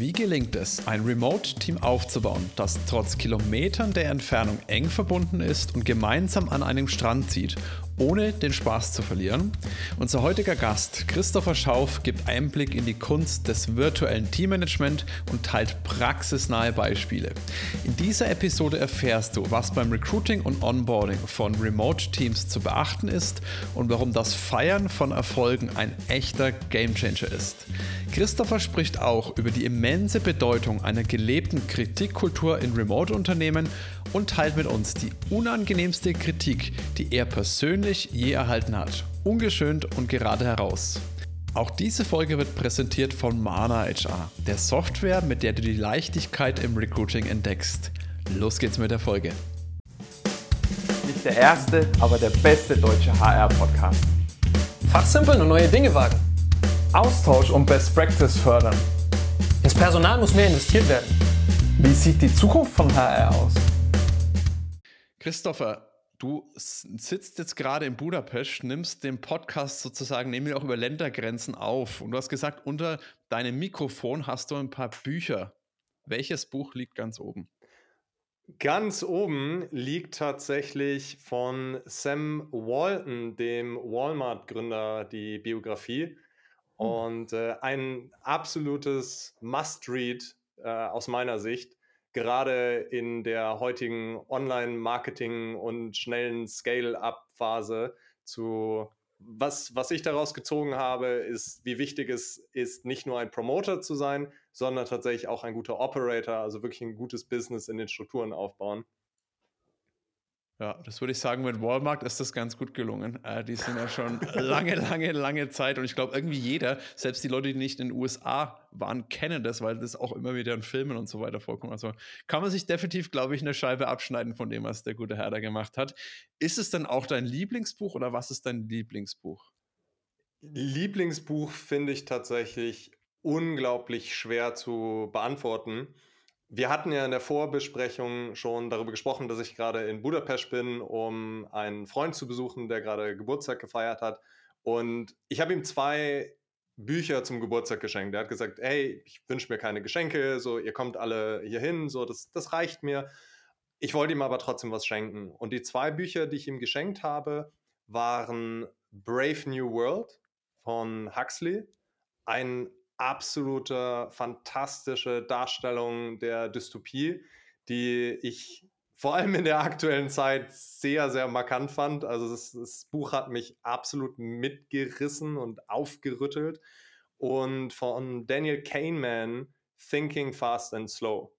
Wie gelingt es, ein Remote-Team aufzubauen, das trotz Kilometern der Entfernung eng verbunden ist und gemeinsam an einem Strand zieht, ohne den Spaß zu verlieren? Unser heutiger Gast, Christopher Schauf, gibt Einblick in die Kunst des virtuellen Teammanagement und teilt praxisnahe Beispiele. In dieser Episode erfährst du, was beim Recruiting und Onboarding von Remote-Teams zu beachten ist und warum das Feiern von Erfolgen ein echter Gamechanger ist. Christopher spricht auch über die immense Bedeutung einer gelebten Kritikkultur in Remote-Unternehmen und teilt mit uns die unangenehmste Kritik, die er persönlich je erhalten hat. Ungeschönt und gerade heraus. Auch diese Folge wird präsentiert von Mana HR, der Software, mit der du die Leichtigkeit im Recruiting entdeckst. Los geht's mit der Folge. Nicht der erste, aber der beste deutsche HR-Podcast. Fachsimpeln und neue Dinge wagen. Austausch und Best Practice fördern. Ins Personal muss mehr investiert werden. Wie sieht die Zukunft von HR aus? Christopher, du sitzt jetzt gerade in Budapest, nimmst den Podcast sozusagen, nehmen wir auch über Ländergrenzen auf. Und du hast gesagt, unter deinem Mikrofon hast du ein paar Bücher. Welches Buch liegt ganz oben? Ganz oben liegt tatsächlich von Sam Walton, dem Walmart-Gründer, die Biografie. Hm. Und äh, ein absolutes Must-Read äh, aus meiner Sicht, gerade in der heutigen Online-Marketing und schnellen Scale-up-Phase zu was, was ich daraus gezogen habe, ist, wie wichtig es ist, nicht nur ein Promoter zu sein, sondern tatsächlich auch ein guter Operator, also wirklich ein gutes Business in den Strukturen aufbauen. Ja, das würde ich sagen, mit Walmart ist das ganz gut gelungen. Äh, die sind ja schon lange, lange, lange Zeit und ich glaube, irgendwie jeder, selbst die Leute, die nicht in den USA waren, kennen das, weil das auch immer wieder in Filmen und so weiter vorkommt. Also kann man sich definitiv, glaube ich, eine Scheibe abschneiden von dem, was der gute Herr da gemacht hat. Ist es denn auch dein Lieblingsbuch oder was ist dein Lieblingsbuch? Lieblingsbuch finde ich tatsächlich unglaublich schwer zu beantworten. Wir hatten ja in der Vorbesprechung schon darüber gesprochen, dass ich gerade in Budapest bin, um einen Freund zu besuchen, der gerade Geburtstag gefeiert hat. Und ich habe ihm zwei Bücher zum Geburtstag geschenkt. Er hat gesagt, hey, ich wünsche mir keine Geschenke, so ihr kommt alle hier hin, so das, das reicht mir. Ich wollte ihm aber trotzdem was schenken. Und die zwei Bücher, die ich ihm geschenkt habe, waren Brave New World von Huxley, ein absolute, fantastische Darstellung der Dystopie, die ich vor allem in der aktuellen Zeit sehr, sehr markant fand. Also das, das Buch hat mich absolut mitgerissen und aufgerüttelt. Und von Daniel Kahneman, Thinking Fast and Slow,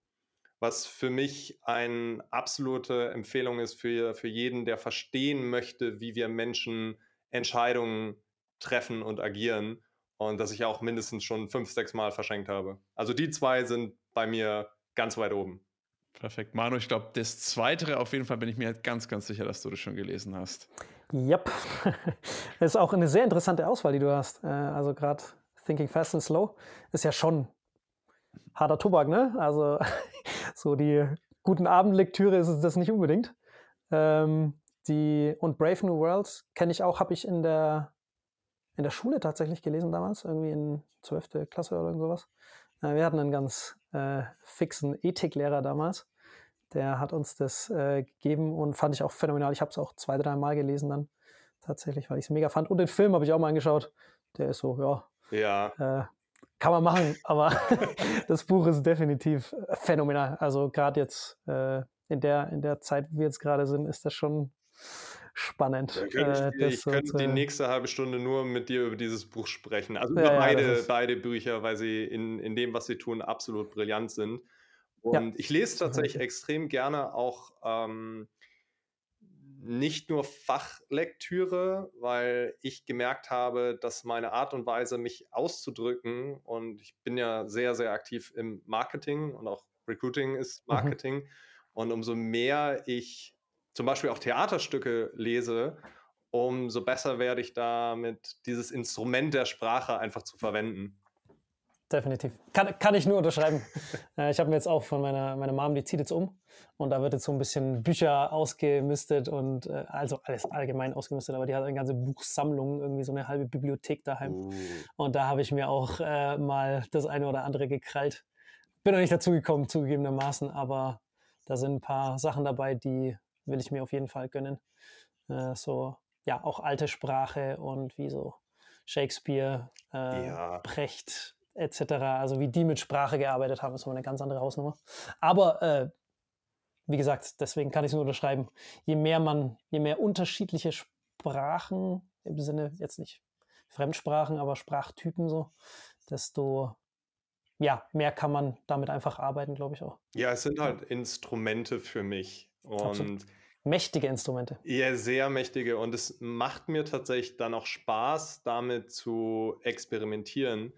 was für mich eine absolute Empfehlung ist für, für jeden, der verstehen möchte, wie wir Menschen Entscheidungen treffen und agieren und das ich auch mindestens schon fünf, sechs Mal verschenkt habe. Also die zwei sind bei mir ganz weit oben. Perfekt. Manu, ich glaube, das zweite auf jeden Fall bin ich mir ganz, ganz sicher, dass du das schon gelesen hast. Yep. Das ist auch eine sehr interessante Auswahl, die du hast. Äh, also gerade Thinking Fast and Slow ist ja schon harter Tobak, ne? Also so die guten Abendlektüre ist es das nicht unbedingt. Ähm, die, und Brave New World kenne ich auch, habe ich in der in der Schule tatsächlich gelesen damals, irgendwie in 12. Klasse oder sowas. Äh, wir hatten einen ganz äh, fixen Ethiklehrer damals. Der hat uns das äh, gegeben und fand ich auch phänomenal. Ich habe es auch zwei, drei Mal gelesen dann tatsächlich, weil ich es mega fand. Und den Film habe ich auch mal angeschaut. Der ist so, ja. Ja. Äh, kann man machen, aber das Buch ist definitiv phänomenal. Also gerade jetzt äh, in, der, in der Zeit, wo wir jetzt gerade sind, ist das schon spannend. Ja, könnte ich, äh, ich könnte die nächste halbe Stunde nur mit dir über dieses Buch sprechen. Also über ja, beide, ist... beide Bücher, weil sie in, in dem, was sie tun, absolut brillant sind. Und ich lese tatsächlich extrem gerne auch ähm, nicht nur Fachlektüre, weil ich gemerkt habe, dass meine Art und Weise, mich auszudrücken, und ich bin ja sehr, sehr aktiv im Marketing und auch Recruiting ist mhm. Marketing. Mhm. Und umso mehr ich zum Beispiel auch Theaterstücke lese, umso besser werde ich damit, dieses Instrument der Sprache einfach zu verwenden. Definitiv. Kann, kann ich nur unterschreiben. Äh, ich habe mir jetzt auch von meiner, meiner Mom, die zieht jetzt um und da wird jetzt so ein bisschen Bücher ausgemistet und äh, also alles allgemein ausgemistet, aber die hat eine ganze Buchsammlung, irgendwie so eine halbe Bibliothek daheim. Uh. Und da habe ich mir auch äh, mal das eine oder andere gekrallt. bin noch nicht dazu gekommen, zugegebenermaßen, aber da sind ein paar Sachen dabei, die will ich mir auf jeden Fall gönnen. Äh, so, ja, auch alte Sprache und wie so Shakespeare, äh, ja. Brecht etc. Also wie die mit Sprache gearbeitet haben, ist mal eine ganz andere Hausnummer. Aber äh, wie gesagt, deswegen kann ich es nur unterschreiben. Je mehr man, je mehr unterschiedliche Sprachen, im Sinne jetzt nicht Fremdsprachen, aber Sprachtypen so, desto ja, mehr kann man damit einfach arbeiten, glaube ich auch. Ja, es sind halt Instrumente für mich. Und Absolut. Mächtige Instrumente. Ja, sehr mächtige. Und es macht mir tatsächlich dann auch Spaß, damit zu experimentieren.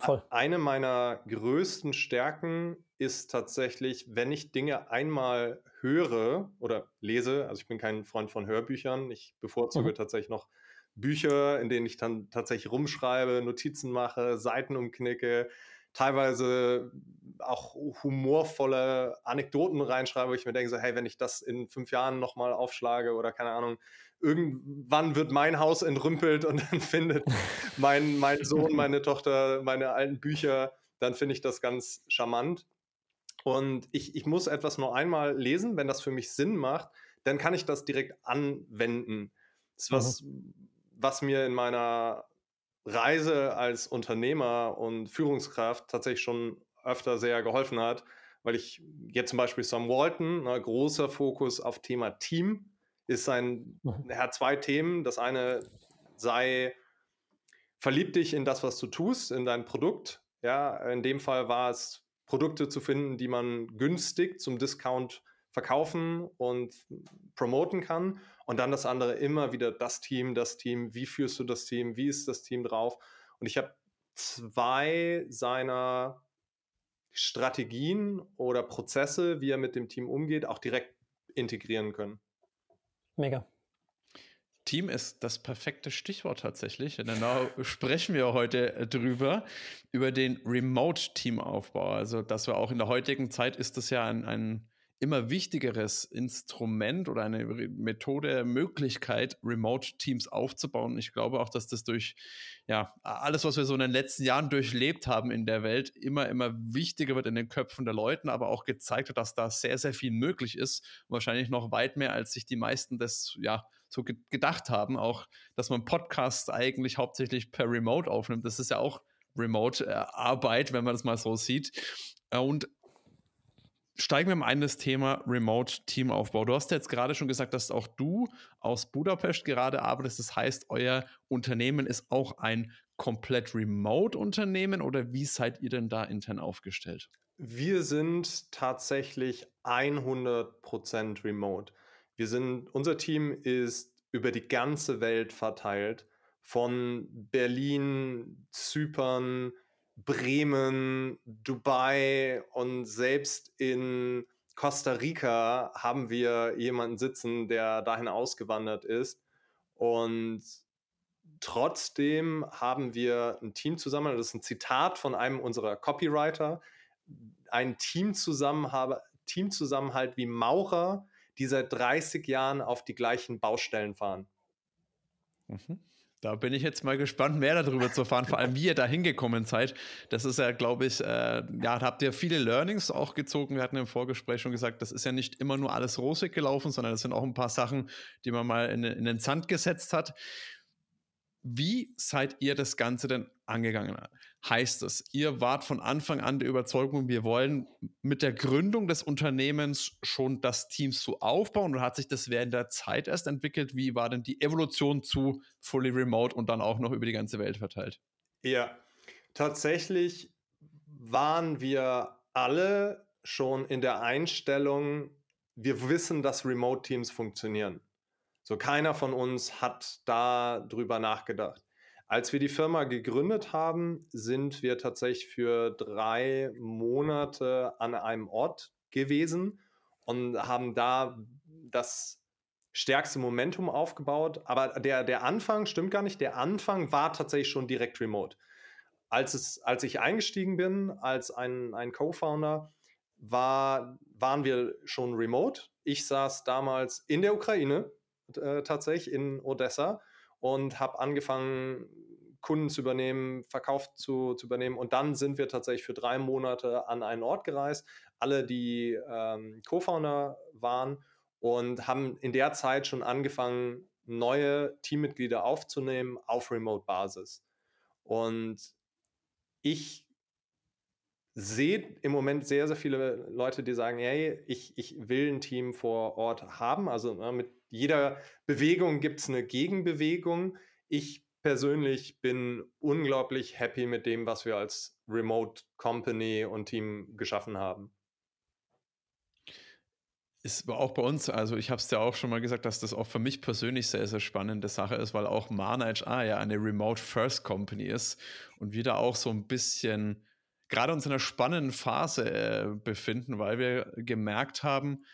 Voll. Eine meiner größten Stärken ist tatsächlich, wenn ich Dinge einmal höre oder lese, also ich bin kein Freund von Hörbüchern, ich bevorzuge mhm. tatsächlich noch Bücher, in denen ich dann tatsächlich rumschreibe, Notizen mache, Seiten umknicke, teilweise auch humorvolle Anekdoten reinschreibe, wo ich mir denke, so, hey, wenn ich das in fünf Jahren nochmal aufschlage oder keine Ahnung, irgendwann wird mein Haus entrümpelt und dann findet mein, mein Sohn, meine Tochter, meine alten Bücher, dann finde ich das ganz charmant. Und ich, ich muss etwas nur einmal lesen, wenn das für mich Sinn macht, dann kann ich das direkt anwenden. Das ist was, mhm. was mir in meiner Reise als Unternehmer und Führungskraft tatsächlich schon öfter sehr geholfen hat, weil ich jetzt zum Beispiel Sam Walton, ne, großer Fokus auf Thema Team, ist sein, mhm. er hat zwei Themen. Das eine sei, verlieb dich in das, was du tust, in dein Produkt. Ja, in dem Fall war es, Produkte zu finden, die man günstig zum Discount verkaufen und promoten kann. Und dann das andere immer wieder das Team, das Team, wie führst du das Team, wie ist das Team drauf. Und ich habe zwei seiner Strategien oder Prozesse, wie er mit dem Team umgeht, auch direkt integrieren können. Mega. Team ist das perfekte Stichwort tatsächlich. Denn da sprechen wir heute äh, drüber, über den Remote-Teamaufbau. Also, dass wir auch in der heutigen Zeit ist das ja ein, ein immer wichtigeres Instrument oder eine Methode, Möglichkeit, Remote-Teams aufzubauen. Ich glaube auch, dass das durch ja, alles, was wir so in den letzten Jahren durchlebt haben in der Welt, immer, immer wichtiger wird in den Köpfen der Leute, aber auch gezeigt hat, dass da sehr, sehr viel möglich ist. wahrscheinlich noch weit mehr, als sich die meisten das ja so ge gedacht haben. Auch, dass man Podcasts eigentlich hauptsächlich per Remote aufnimmt. Das ist ja auch Remote-Arbeit, wenn man das mal so sieht. Und steigen wir mal ein das Thema Remote-Teamaufbau. Du hast jetzt gerade schon gesagt, dass auch du aus Budapest gerade arbeitest. Das heißt, euer Unternehmen ist auch ein komplett Remote-Unternehmen oder wie seid ihr denn da intern aufgestellt? Wir sind tatsächlich 100% remote. Wir sind, unser Team ist über die ganze Welt verteilt, von Berlin, Zypern, Bremen, Dubai und selbst in Costa Rica haben wir jemanden sitzen, der dahin ausgewandert ist. Und trotzdem haben wir ein Team zusammen, das ist ein Zitat von einem unserer Copywriter, ein Teamzusammenhalt, Teamzusammenhalt wie Maurer, die seit 30 Jahren auf die gleichen Baustellen fahren. Mhm. Da bin ich jetzt mal gespannt, mehr darüber zu erfahren, vor allem wie ihr da hingekommen seid. Das ist ja, glaube ich, äh, ja, da habt ihr viele Learnings auch gezogen. Wir hatten im Vorgespräch schon gesagt, das ist ja nicht immer nur alles rosig gelaufen, sondern es sind auch ein paar Sachen, die man mal in, in den Sand gesetzt hat. Wie seid ihr das Ganze denn angegangen? Heißt es, ihr wart von Anfang an der Überzeugung, wir wollen mit der Gründung des Unternehmens schon das Team so aufbauen oder hat sich das während der Zeit erst entwickelt? Wie war denn die Evolution zu Fully Remote und dann auch noch über die ganze Welt verteilt? Ja, tatsächlich waren wir alle schon in der Einstellung, wir wissen, dass Remote-Teams funktionieren. So keiner von uns hat da drüber nachgedacht. Als wir die Firma gegründet haben, sind wir tatsächlich für drei Monate an einem Ort gewesen und haben da das stärkste Momentum aufgebaut. Aber der, der Anfang stimmt gar nicht. Der Anfang war tatsächlich schon direkt remote. Als, es, als ich eingestiegen bin als ein, ein Co-Founder, war, waren wir schon remote. Ich saß damals in der Ukraine, äh, tatsächlich in Odessa und habe angefangen, Kunden zu übernehmen, Verkauf zu, zu übernehmen. Und dann sind wir tatsächlich für drei Monate an einen Ort gereist. Alle, die ähm, Co-Founder waren und haben in der Zeit schon angefangen, neue Teammitglieder aufzunehmen auf Remote-Basis. Und ich sehe im Moment sehr, sehr viele Leute, die sagen, hey, ich, ich will ein Team vor Ort haben. Also ne, mit jeder Bewegung gibt es eine Gegenbewegung. Ich persönlich bin unglaublich happy mit dem, was wir als Remote Company und Team geschaffen haben. Ist auch bei uns, also ich habe es dir auch schon mal gesagt, dass das auch für mich persönlich sehr, sehr spannende Sache ist, weil auch Mana HR ja eine Remote First Company ist und wir da auch so ein bisschen gerade uns in einer spannenden Phase äh, befinden, weil wir gemerkt haben,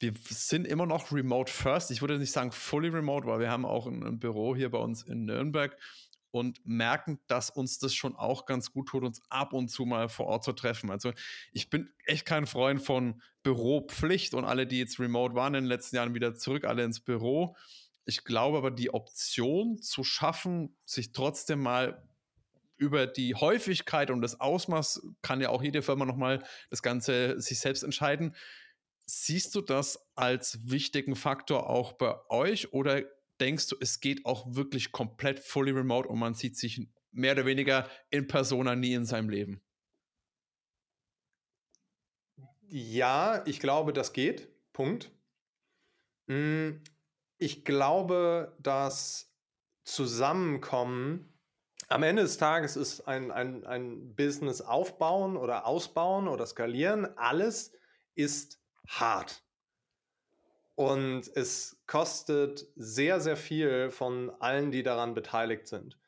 wir sind immer noch remote first. Ich würde nicht sagen fully remote, weil wir haben auch ein, ein Büro hier bei uns in Nürnberg und merken, dass uns das schon auch ganz gut tut, uns ab und zu mal vor Ort zu treffen. Also ich bin echt kein Freund von Büropflicht und alle, die jetzt remote waren in den letzten Jahren, wieder zurück, alle ins Büro. Ich glaube aber, die Option zu schaffen, sich trotzdem mal über die Häufigkeit und das Ausmaß kann ja auch jede Firma nochmal das Ganze sich selbst entscheiden. Siehst du das als wichtigen Faktor auch bei euch oder denkst du, es geht auch wirklich komplett fully remote und man sieht sich mehr oder weniger in Persona nie in seinem Leben? Ja, ich glaube, das geht. Punkt. Hm, ich glaube, dass Zusammenkommen am Ende des Tages ist ein, ein, ein Business aufbauen oder ausbauen oder skalieren, alles ist hart. Und es kostet sehr, sehr viel von allen, die daran beteiligt sind.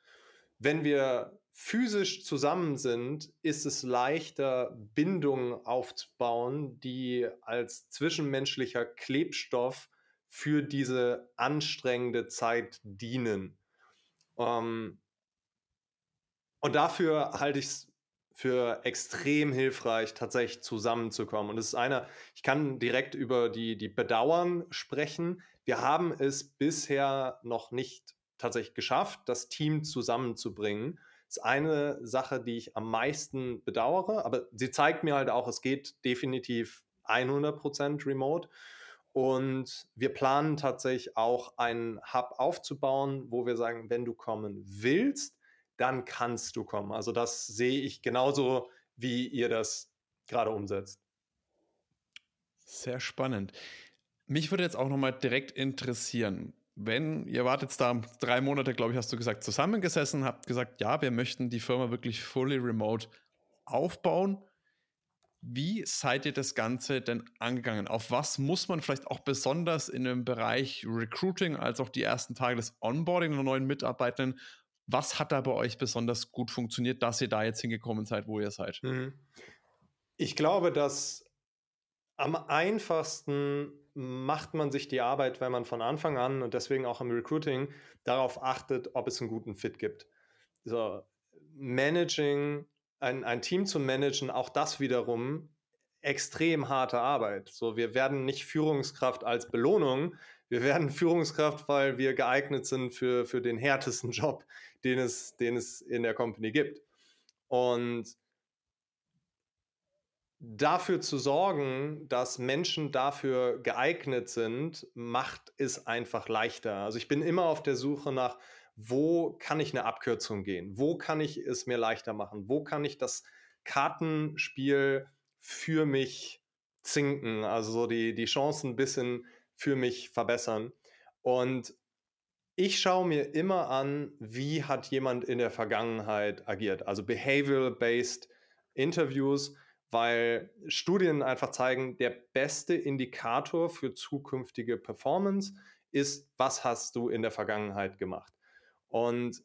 Wenn wir physisch zusammen sind, ist es leichter, Bindungen aufzubauen, die als zwischenmenschlicher Klebstoff für diese anstrengende Zeit dienen. Ähm, und dafür halte ich es für extrem hilfreich, tatsächlich zusammenzukommen. Und es ist einer, ich kann direkt über die, die Bedauern sprechen. Wir haben es bisher noch nicht tatsächlich geschafft, das Team zusammenzubringen. Das ist eine Sache, die ich am meisten bedauere, aber sie zeigt mir halt auch, es geht definitiv 100% remote. Und wir planen tatsächlich auch einen Hub aufzubauen, wo wir sagen, wenn du kommen willst, dann kannst du kommen. Also das sehe ich genauso, wie ihr das gerade umsetzt. Sehr spannend. Mich würde jetzt auch nochmal direkt interessieren, wenn ihr wartet jetzt da drei Monate, glaube ich, hast du gesagt, zusammengesessen, habt gesagt, ja, wir möchten die Firma wirklich fully remote aufbauen. Wie seid ihr das Ganze denn angegangen? Auf was muss man vielleicht auch besonders in dem Bereich Recruiting als auch die ersten Tage des Onboarding der neuen Mitarbeitenden was hat da bei euch besonders gut funktioniert, dass ihr da jetzt hingekommen seid, wo ihr seid? Mhm. Ich glaube, dass am einfachsten macht man sich die Arbeit, wenn man von Anfang an und deswegen auch im Recruiting darauf achtet, ob es einen guten Fit gibt. So, Managing, ein, ein Team zu managen, auch das wiederum extrem harte Arbeit. So, wir werden nicht Führungskraft als Belohnung, wir werden Führungskraft, weil wir geeignet sind für, für den härtesten Job, den es, den es in der Company gibt. Und dafür zu sorgen, dass Menschen dafür geeignet sind, macht es einfach leichter. Also ich bin immer auf der Suche nach, wo kann ich eine Abkürzung gehen? Wo kann ich es mir leichter machen? Wo kann ich das Kartenspiel für mich zinken? Also so die, die Chancen ein bisschen für mich verbessern. Und ich schaue mir immer an, wie hat jemand in der Vergangenheit agiert. Also behavioral-based Interviews, weil Studien einfach zeigen, der beste Indikator für zukünftige Performance ist, was hast du in der Vergangenheit gemacht. Und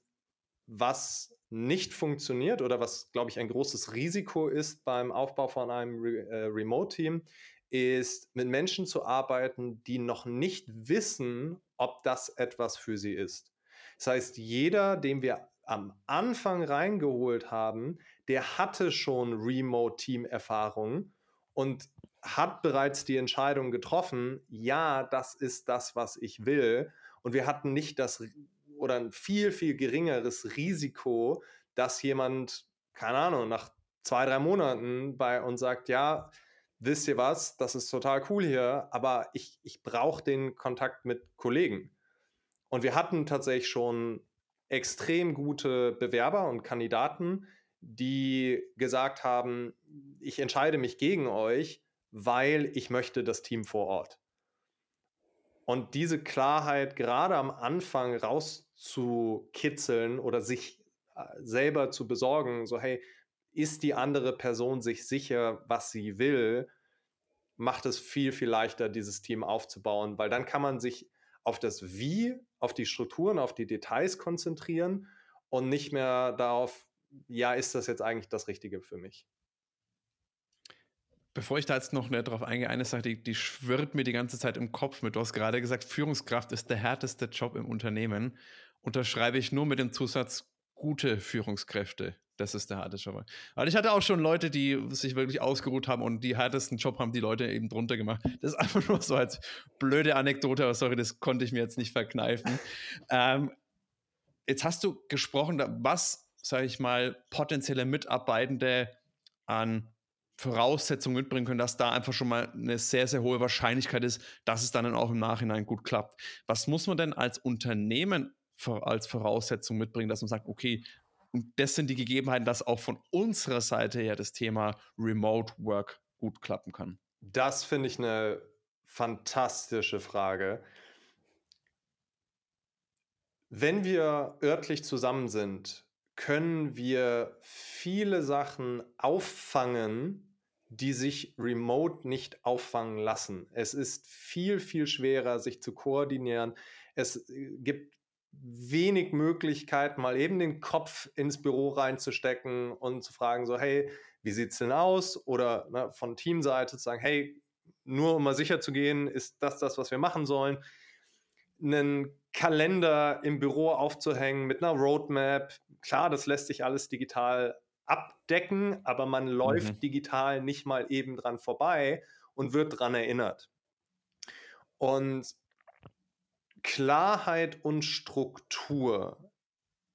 was nicht funktioniert oder was, glaube ich, ein großes Risiko ist beim Aufbau von einem Re äh, Remote-Team, ist mit Menschen zu arbeiten, die noch nicht wissen, ob das etwas für sie ist. Das heißt, jeder, den wir am Anfang reingeholt haben, der hatte schon Remote-Team-Erfahrung und hat bereits die Entscheidung getroffen, ja, das ist das, was ich will. Und wir hatten nicht das oder ein viel, viel geringeres Risiko, dass jemand, keine Ahnung, nach zwei, drei Monaten bei uns sagt, ja, wisst ihr was, das ist total cool hier, aber ich, ich brauche den Kontakt mit Kollegen. Und wir hatten tatsächlich schon extrem gute Bewerber und Kandidaten, die gesagt haben, ich entscheide mich gegen euch, weil ich möchte das Team vor Ort. Und diese Klarheit gerade am Anfang rauszukitzeln oder sich äh, selber zu besorgen, so hey, ist die andere Person sich sicher, was sie will, macht es viel, viel leichter, dieses Team aufzubauen, weil dann kann man sich auf das Wie, auf die Strukturen, auf die Details konzentrieren und nicht mehr darauf, ja, ist das jetzt eigentlich das Richtige für mich? Bevor ich da jetzt noch näher drauf eingehe, eine Sache, die, die schwirrt mir die ganze Zeit im Kopf mit. Du hast gerade gesagt, Führungskraft ist der härteste Job im Unternehmen. Unterschreibe ich nur mit dem Zusatz gute Führungskräfte. Das ist der harte Job. Aber ich hatte auch schon Leute, die sich wirklich ausgeruht haben und die härtesten Job haben die Leute eben drunter gemacht. Das ist einfach nur so als blöde Anekdote, aber sorry, das konnte ich mir jetzt nicht verkneifen. ähm, jetzt hast du gesprochen, was sage ich mal, potenzielle Mitarbeitende an Voraussetzungen mitbringen können, dass da einfach schon mal eine sehr, sehr hohe Wahrscheinlichkeit ist, dass es dann auch im Nachhinein gut klappt. Was muss man denn als Unternehmen als Voraussetzung mitbringen, dass man sagt, okay, und das sind die Gegebenheiten, dass auch von unserer Seite her das Thema Remote Work gut klappen kann? Das finde ich eine fantastische Frage. Wenn wir örtlich zusammen sind, können wir viele Sachen auffangen, die sich remote nicht auffangen lassen. Es ist viel, viel schwerer, sich zu koordinieren. Es äh, gibt wenig Möglichkeit, mal eben den Kopf ins Büro reinzustecken und zu fragen, so, hey, wie sieht es denn aus? Oder ne, von Teamseite zu sagen, hey, nur um mal sicher zu gehen, ist das das, was wir machen sollen? Einen Kalender im Büro aufzuhängen mit einer Roadmap. Klar, das lässt sich alles digital abdecken, aber man läuft mhm. digital nicht mal eben dran vorbei und wird dran erinnert. Und Klarheit und Struktur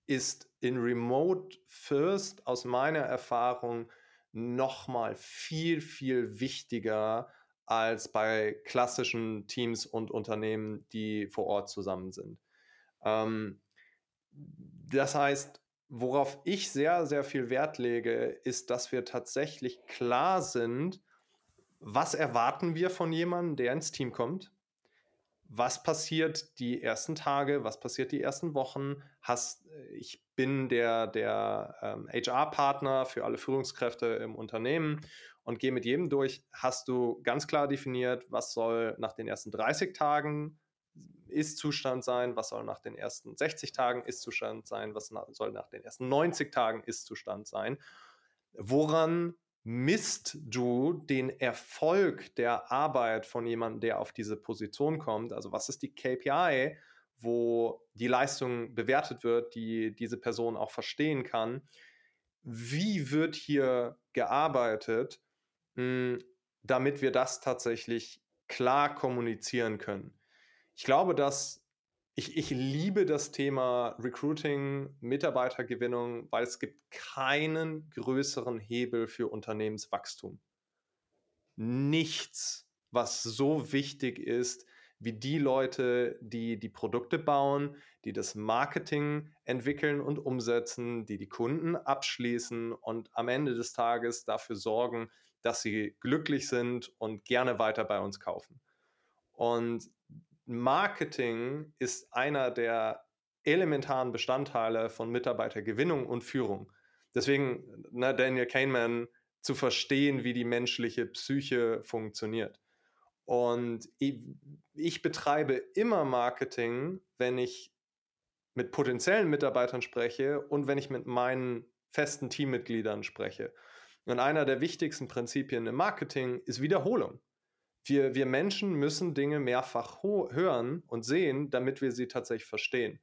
ist in Remote First aus meiner Erfahrung nochmal viel, viel wichtiger als bei klassischen Teams und Unternehmen, die vor Ort zusammen sind. Ähm, das heißt, worauf ich sehr, sehr viel Wert lege, ist, dass wir tatsächlich klar sind, was erwarten wir von jemandem, der ins Team kommt? Was passiert die ersten Tage? Was passiert die ersten Wochen? Hast, ich bin der, der ähm, HR-Partner für alle Führungskräfte im Unternehmen und gehe mit jedem durch. Hast du ganz klar definiert, was soll nach den ersten 30 Tagen ist-Zustand sein, was soll nach den ersten 60 Tagen Ist-Zustand sein, was soll nach den ersten 90 Tagen Ist-Zustand sein. Woran misst du den Erfolg der Arbeit von jemandem, der auf diese Position kommt? Also was ist die KPI, wo die Leistung bewertet wird, die diese Person auch verstehen kann? Wie wird hier gearbeitet, hm, damit wir das tatsächlich klar kommunizieren können? Ich glaube, dass ich, ich liebe das Thema Recruiting, Mitarbeitergewinnung, weil es gibt keinen größeren Hebel für Unternehmenswachstum. Nichts, was so wichtig ist, wie die Leute, die die Produkte bauen, die das Marketing entwickeln und umsetzen, die die Kunden abschließen und am Ende des Tages dafür sorgen, dass sie glücklich sind und gerne weiter bei uns kaufen. Und Marketing ist einer der elementaren Bestandteile von Mitarbeitergewinnung und Führung. Deswegen, ne, Daniel Kahneman, zu verstehen, wie die menschliche Psyche funktioniert. Und ich, ich betreibe immer Marketing, wenn ich mit potenziellen Mitarbeitern spreche und wenn ich mit meinen festen Teammitgliedern spreche. Und einer der wichtigsten Prinzipien im Marketing ist Wiederholung wir, wir Menschen müssen Dinge mehrfach hören und sehen, damit wir sie tatsächlich verstehen.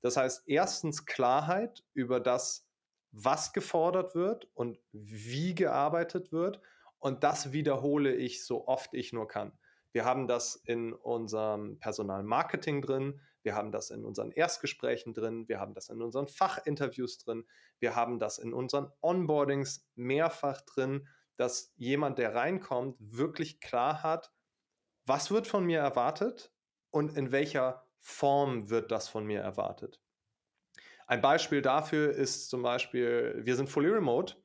Das heißt, erstens Klarheit über das, was gefordert wird und wie gearbeitet wird. Und das wiederhole ich so oft ich nur kann. Wir haben das in unserem Personalmarketing drin, wir haben das in unseren Erstgesprächen drin, wir haben das in unseren Fachinterviews drin, wir haben das in unseren Onboardings mehrfach drin, dass jemand, der reinkommt, wirklich klar hat, was wird von mir erwartet und in welcher Form wird das von mir erwartet. Ein Beispiel dafür ist zum Beispiel, wir sind fully remote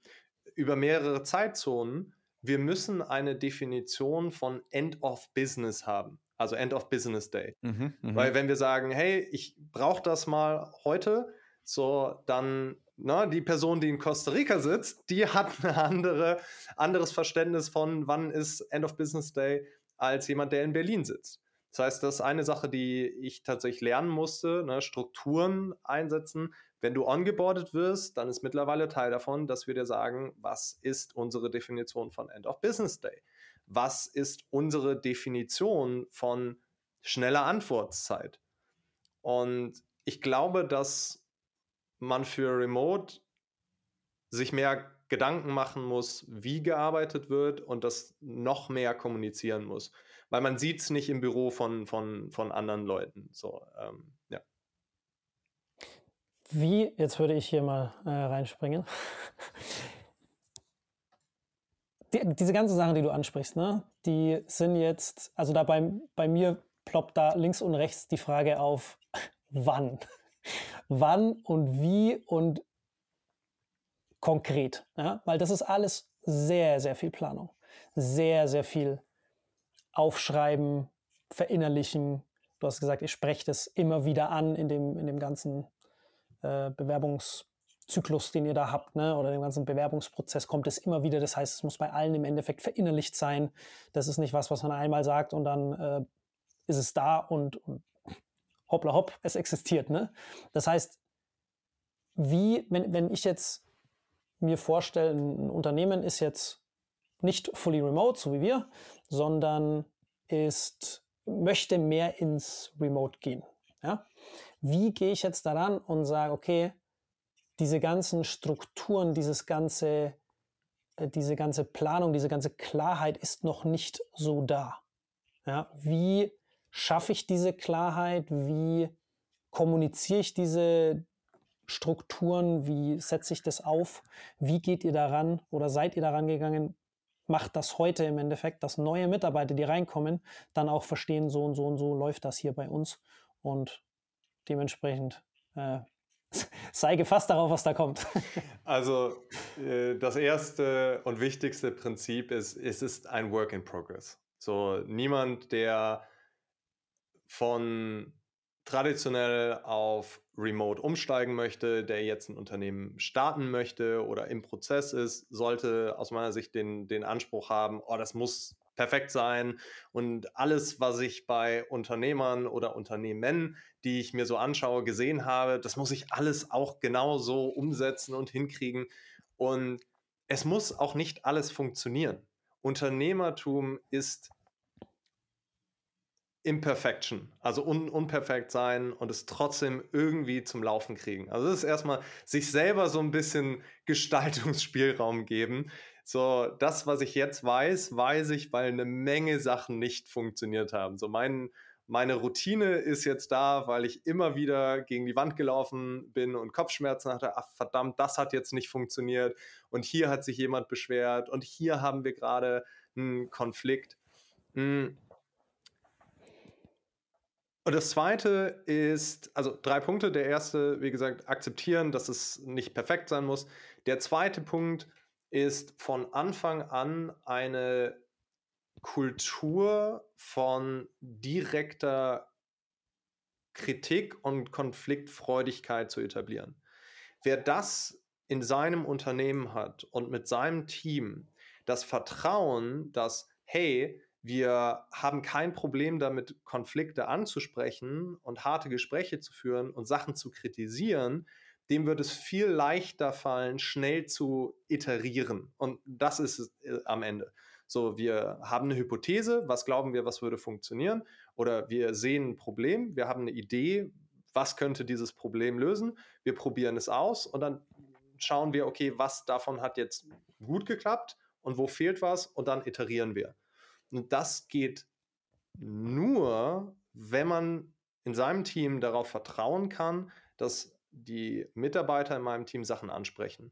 über mehrere Zeitzonen. Wir müssen eine Definition von End of Business haben, also End of Business Day. Mhm, mh. Weil wenn wir sagen, hey, ich brauche das mal heute, so dann na, die Person, die in Costa Rica sitzt, die hat ein andere, anderes Verständnis von, wann ist End of Business Day, als jemand, der in Berlin sitzt. Das heißt, das ist eine Sache, die ich tatsächlich lernen musste, ne, Strukturen einsetzen. Wenn du ongeboardet wirst, dann ist mittlerweile Teil davon, dass wir dir sagen, was ist unsere Definition von End of Business Day? Was ist unsere Definition von schneller Antwortzeit? Und ich glaube, dass man für Remote sich mehr Gedanken machen muss, wie gearbeitet wird und das noch mehr kommunizieren muss weil man sieht es nicht im Büro von, von, von anderen Leuten. So, ähm, ja. Wie, jetzt würde ich hier mal äh, reinspringen. die, diese ganzen Sachen, die du ansprichst, ne, die sind jetzt, also da bei, bei mir ploppt da links und rechts die Frage auf, wann? Wann und wie und konkret. Ja? Weil das ist alles sehr, sehr viel Planung. Sehr, sehr viel aufschreiben, verinnerlichen. Du hast gesagt, ihr sprecht es immer wieder an in dem, in dem ganzen äh, Bewerbungszyklus, den ihr da habt, ne? oder dem ganzen Bewerbungsprozess kommt es immer wieder. Das heißt, es muss bei allen im Endeffekt verinnerlicht sein. Das ist nicht was, was man einmal sagt und dann äh, ist es da und, und hoppla hopp, es existiert. Ne? Das heißt, wie, wenn, wenn ich jetzt mir vorstelle, ein Unternehmen ist jetzt nicht fully remote, so wie wir, sondern ist, möchte mehr ins Remote gehen. Ja? Wie gehe ich jetzt daran und sage, okay, diese ganzen Strukturen, dieses ganze, äh, diese ganze Planung, diese ganze Klarheit ist noch nicht so da. Ja? Wie schaffe ich diese Klarheit? Wie kommuniziere ich diese Strukturen? Wie setze ich das auf? Wie geht ihr daran oder seid ihr daran gegangen, macht das heute im Endeffekt, dass neue Mitarbeiter, die reinkommen, dann auch verstehen, so und so und so läuft das hier bei uns. Und dementsprechend äh, sei gefasst darauf, was da kommt. Also äh, das erste und wichtigste Prinzip ist, es ist ein Work in Progress. So niemand, der von traditionell auf Remote umsteigen möchte, der jetzt ein Unternehmen starten möchte oder im Prozess ist, sollte aus meiner Sicht den, den Anspruch haben, oh, das muss perfekt sein und alles, was ich bei Unternehmern oder Unternehmen, die ich mir so anschaue, gesehen habe, das muss ich alles auch genau so umsetzen und hinkriegen. Und es muss auch nicht alles funktionieren. Unternehmertum ist Imperfection, also un unperfekt sein und es trotzdem irgendwie zum Laufen kriegen. Also das ist erstmal sich selber so ein bisschen Gestaltungsspielraum geben. So, das, was ich jetzt weiß, weiß ich, weil eine Menge Sachen nicht funktioniert haben. So, mein, meine Routine ist jetzt da, weil ich immer wieder gegen die Wand gelaufen bin und Kopfschmerzen hatte. Ach, verdammt, das hat jetzt nicht funktioniert. Und hier hat sich jemand beschwert und hier haben wir gerade einen Konflikt. Hm und das zweite ist, also drei Punkte. Der erste, wie gesagt, akzeptieren, dass es nicht perfekt sein muss. Der zweite Punkt ist von Anfang an eine Kultur von direkter Kritik und Konfliktfreudigkeit zu etablieren. Wer das in seinem Unternehmen hat und mit seinem Team das Vertrauen, dass, hey, wir haben kein Problem damit, Konflikte anzusprechen und harte Gespräche zu führen und Sachen zu kritisieren. Dem wird es viel leichter fallen, schnell zu iterieren. Und das ist es äh, am Ende. So, wir haben eine Hypothese, was glauben wir, was würde funktionieren? Oder wir sehen ein Problem, wir haben eine Idee, was könnte dieses Problem lösen? Wir probieren es aus und dann schauen wir, okay, was davon hat jetzt gut geklappt und wo fehlt was und dann iterieren wir. Und das geht nur, wenn man in seinem Team darauf vertrauen kann, dass die Mitarbeiter in meinem Team Sachen ansprechen.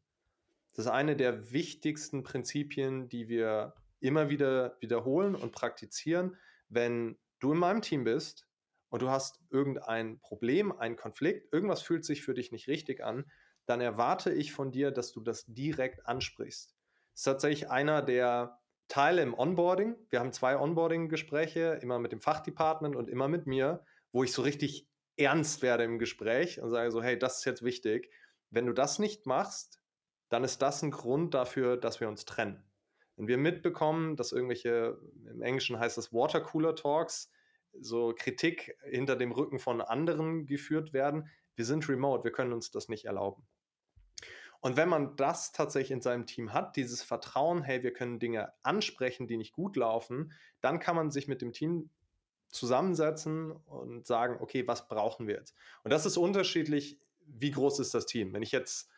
Das ist eine der wichtigsten Prinzipien, die wir immer wieder wiederholen und praktizieren. Wenn du in meinem Team bist und du hast irgendein Problem, einen Konflikt, irgendwas fühlt sich für dich nicht richtig an, dann erwarte ich von dir, dass du das direkt ansprichst. Das ist tatsächlich einer der Teile im Onboarding. Wir haben zwei Onboarding-Gespräche, immer mit dem Fachdepartment und immer mit mir, wo ich so richtig ernst werde im Gespräch und sage so, hey, das ist jetzt wichtig. Wenn du das nicht machst, dann ist das ein Grund dafür, dass wir uns trennen. Wenn wir mitbekommen, dass irgendwelche, im Englischen heißt das Watercooler Talks, so Kritik hinter dem Rücken von anderen geführt werden, wir sind remote, wir können uns das nicht erlauben. Und wenn man das tatsächlich in seinem Team hat, dieses Vertrauen, hey, wir können Dinge ansprechen, die nicht gut laufen, dann kann man sich mit dem Team zusammensetzen und sagen, okay, was brauchen wir jetzt? Und das ist unterschiedlich, wie groß ist das Team. Wenn ich jetzt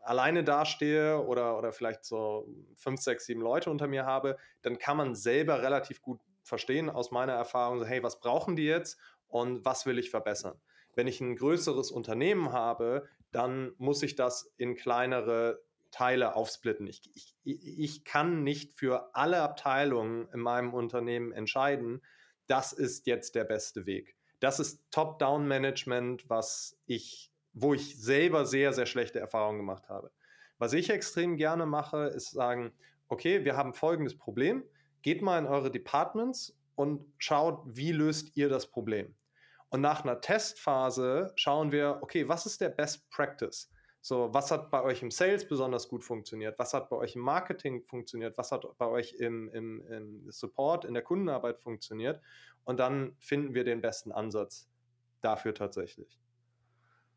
alleine dastehe oder, oder vielleicht so fünf, sechs, sieben Leute unter mir habe, dann kann man selber relativ gut verstehen aus meiner Erfahrung, so, hey, was brauchen die jetzt und was will ich verbessern? Wenn ich ein größeres Unternehmen habe, dann muss ich das in kleinere Teile aufsplitten. Ich, ich, ich kann nicht für alle Abteilungen in meinem Unternehmen entscheiden, das ist jetzt der beste Weg. Das ist Top-Down-Management, was ich, wo ich selber sehr, sehr schlechte Erfahrungen gemacht habe. Was ich extrem gerne mache, ist sagen, okay, wir haben folgendes Problem. Geht mal in eure Departments und schaut, wie löst ihr das Problem. Und nach einer Testphase schauen wir, okay, was ist der Best Practice? So, was hat bei euch im Sales besonders gut funktioniert? Was hat bei euch im Marketing funktioniert? Was hat bei euch im, im, im Support, in der Kundenarbeit funktioniert? Und dann finden wir den besten Ansatz dafür tatsächlich.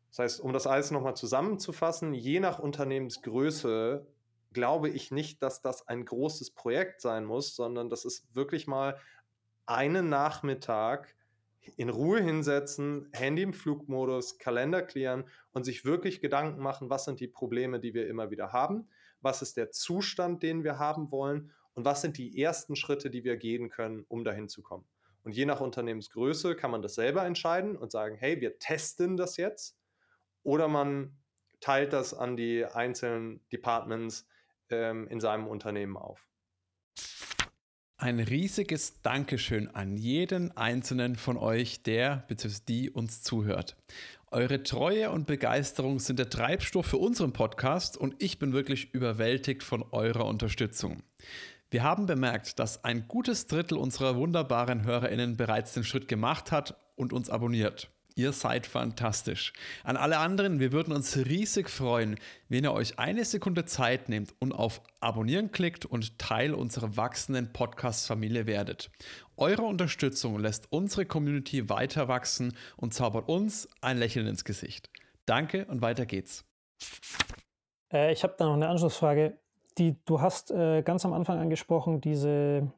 Das heißt, um das alles nochmal zusammenzufassen, je nach Unternehmensgröße glaube ich nicht, dass das ein großes Projekt sein muss, sondern das ist wirklich mal einen Nachmittag in Ruhe hinsetzen, Handy im Flugmodus, Kalender klären und sich wirklich Gedanken machen, was sind die Probleme, die wir immer wieder haben, was ist der Zustand, den wir haben wollen und was sind die ersten Schritte, die wir gehen können, um dahin zu kommen. Und je nach Unternehmensgröße kann man das selber entscheiden und sagen, hey, wir testen das jetzt oder man teilt das an die einzelnen Departments ähm, in seinem Unternehmen auf. Ein riesiges Dankeschön an jeden einzelnen von euch, der bzw. die uns zuhört. Eure Treue und Begeisterung sind der Treibstoff für unseren Podcast und ich bin wirklich überwältigt von eurer Unterstützung. Wir haben bemerkt, dass ein gutes Drittel unserer wunderbaren Hörerinnen bereits den Schritt gemacht hat und uns abonniert. Ihr seid fantastisch. An alle anderen, wir würden uns riesig freuen, wenn ihr euch eine Sekunde Zeit nehmt und auf Abonnieren klickt und Teil unserer wachsenden Podcast-Familie werdet. Eure Unterstützung lässt unsere Community weiter wachsen und zaubert uns ein Lächeln ins Gesicht. Danke und weiter geht's. Äh, ich habe da noch eine Anschlussfrage. Die, du hast äh, ganz am Anfang angesprochen, diese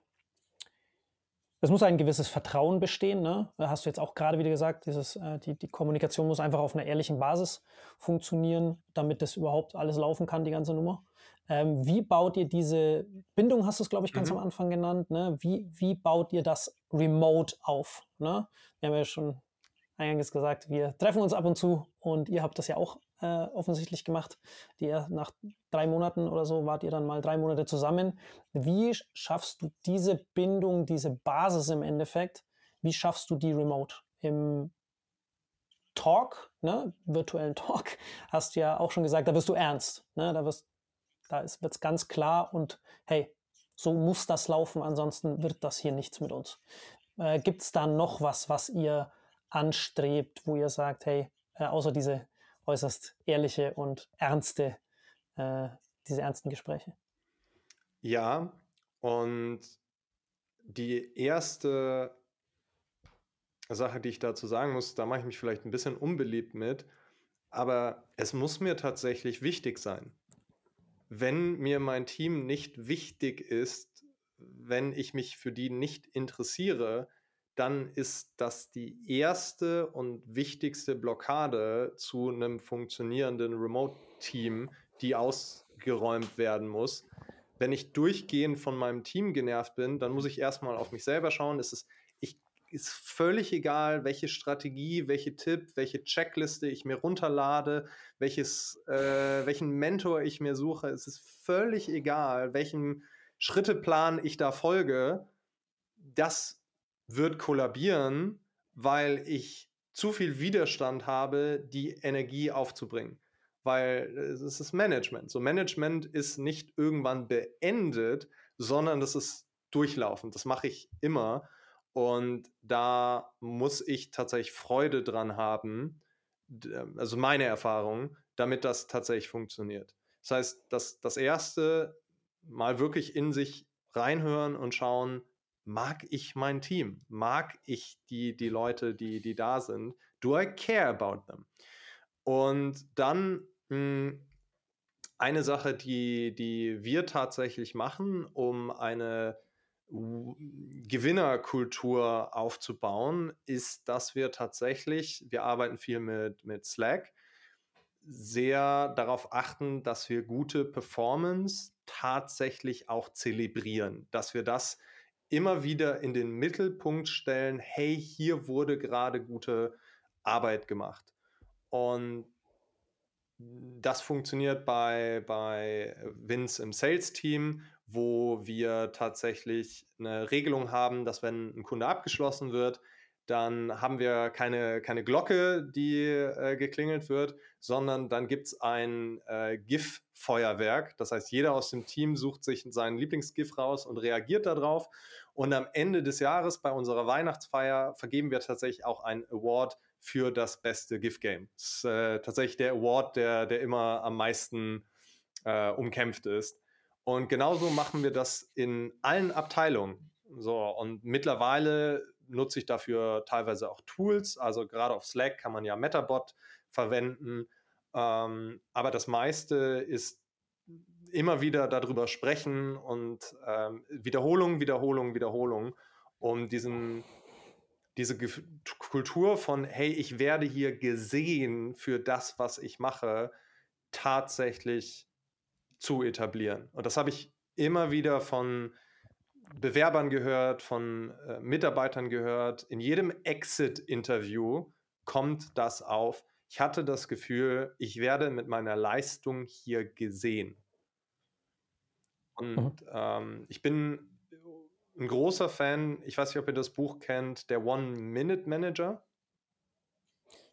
es muss ein gewisses Vertrauen bestehen. Ne? Da hast du jetzt auch gerade wieder gesagt, dieses, äh, die, die Kommunikation muss einfach auf einer ehrlichen Basis funktionieren, damit das überhaupt alles laufen kann, die ganze Nummer. Ähm, wie baut ihr diese Bindung, hast du es, glaube ich, ganz mhm. am Anfang genannt, ne? wie, wie baut ihr das remote auf? Ne? Wir haben ja schon eingangs gesagt, wir treffen uns ab und zu und ihr habt das ja auch äh, offensichtlich gemacht. Die, nach drei Monaten oder so wart ihr dann mal drei Monate zusammen. Wie schaffst du diese Bindung, diese Basis im Endeffekt? Wie schaffst du die remote? Im Talk, ne, virtuellen Talk, hast du ja auch schon gesagt, da wirst du ernst. Ne? Da, wirst, da wird es ganz klar und hey, so muss das laufen, ansonsten wird das hier nichts mit uns. Äh, Gibt es da noch was, was ihr anstrebt, wo ihr sagt, hey, äh, außer diese äußerst ehrliche und ernste, äh, diese ernsten Gespräche. Ja, und die erste Sache, die ich dazu sagen muss, da mache ich mich vielleicht ein bisschen unbeliebt mit, aber es muss mir tatsächlich wichtig sein. Wenn mir mein Team nicht wichtig ist, wenn ich mich für die nicht interessiere, dann ist das die erste und wichtigste Blockade zu einem funktionierenden Remote-Team, die ausgeräumt werden muss. Wenn ich durchgehend von meinem Team genervt bin, dann muss ich erstmal auf mich selber schauen. Ist es, ich, ist völlig egal, welche Strategie, welche Tipp, welche Checkliste ich mir runterlade, welches, äh, welchen Mentor ich mir suche. Es ist völlig egal, welchen Schritteplan ich da folge. Das wird kollabieren, weil ich zu viel Widerstand habe, die Energie aufzubringen. Weil es ist Management. So Management ist nicht irgendwann beendet, sondern das ist durchlaufend. Das mache ich immer. Und da muss ich tatsächlich Freude dran haben, also meine Erfahrung, damit das tatsächlich funktioniert. Das heißt, das, das erste mal wirklich in sich reinhören und schauen, mag ich mein Team? Mag ich die, die Leute, die, die da sind? Do I care about them? Und dann mh, hm, eine Sache, die, die wir tatsächlich machen, um eine Gewinnerkultur aufzubauen, ist, dass wir tatsächlich, wir arbeiten viel mit, mit Slack, sehr darauf achten, dass wir gute Performance tatsächlich auch zelebrieren, dass wir das immer wieder in den Mittelpunkt stellen, hey, hier wurde gerade gute Arbeit gemacht. Und das funktioniert bei, bei Vince im Sales-Team, wo wir tatsächlich eine Regelung haben, dass wenn ein Kunde abgeschlossen wird, dann haben wir keine, keine Glocke, die äh, geklingelt wird, sondern dann gibt es ein äh, GIF-Feuerwerk. Das heißt, jeder aus dem Team sucht sich seinen Lieblings-GIF raus und reagiert darauf. Und am Ende des Jahres bei unserer Weihnachtsfeier vergeben wir tatsächlich auch einen Award für das beste GIF-Game. Das ist äh, tatsächlich der Award, der, der immer am meisten äh, umkämpft ist. Und genauso machen wir das in allen Abteilungen. So, und mittlerweile nutze ich dafür teilweise auch Tools. Also gerade auf Slack kann man ja Metabot verwenden. Ähm, aber das meiste ist immer wieder darüber sprechen und ähm, Wiederholung, Wiederholung, Wiederholung, um diesen, diese Ge Kultur von, hey, ich werde hier gesehen für das, was ich mache, tatsächlich zu etablieren. Und das habe ich immer wieder von Bewerbern gehört, von äh, Mitarbeitern gehört. In jedem Exit-Interview kommt das auf. Ich hatte das Gefühl, ich werde mit meiner Leistung hier gesehen. Und mhm. ähm, ich bin ein großer Fan, ich weiß nicht, ob ihr das Buch kennt, der One-Minute-Manager.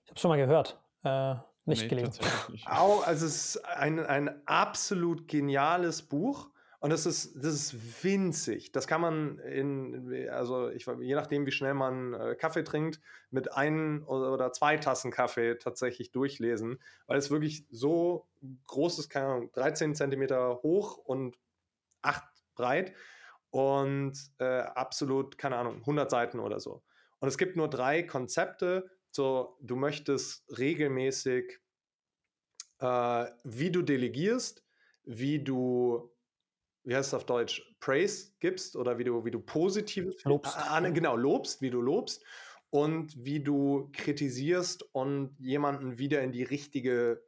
Ich habe es schon mal gehört. Äh, nicht nee, gelesen. Nicht. Auch, also es ist ein, ein absolut geniales Buch. Und das ist, das ist winzig. Das kann man in, also ich, je nachdem, wie schnell man äh, Kaffee trinkt, mit ein oder zwei Tassen Kaffee tatsächlich durchlesen, weil es wirklich so groß ist, keine Ahnung, 13 Zentimeter hoch und 8 breit und äh, absolut, keine Ahnung, 100 Seiten oder so. Und es gibt nur drei Konzepte, so, du möchtest regelmäßig, äh, wie du delegierst, wie du, wie heißt es auf Deutsch, Praise gibst oder wie du, wie du positives lobst. Äh, genau, lobst, wie du lobst und wie du kritisierst und jemanden wieder in die richtige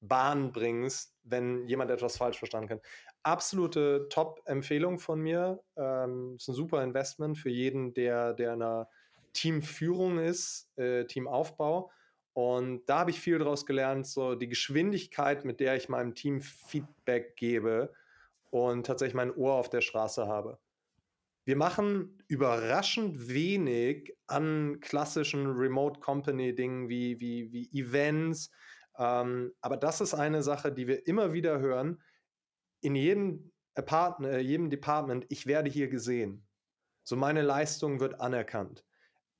Bahn bringst, wenn jemand etwas falsch verstanden kann. Absolute Top-Empfehlung von mir. Ähm, ist ein super Investment für jeden, der, der einer Teamführung ist, äh, Teamaufbau. Und da habe ich viel daraus gelernt, so die Geschwindigkeit, mit der ich meinem Team Feedback gebe und tatsächlich mein Ohr auf der Straße habe. Wir machen überraschend wenig an klassischen Remote Company Dingen wie, wie, wie Events. Ähm, aber das ist eine Sache, die wir immer wieder hören. In jedem, Apartment, äh, jedem Department, ich werde hier gesehen. So meine Leistung wird anerkannt.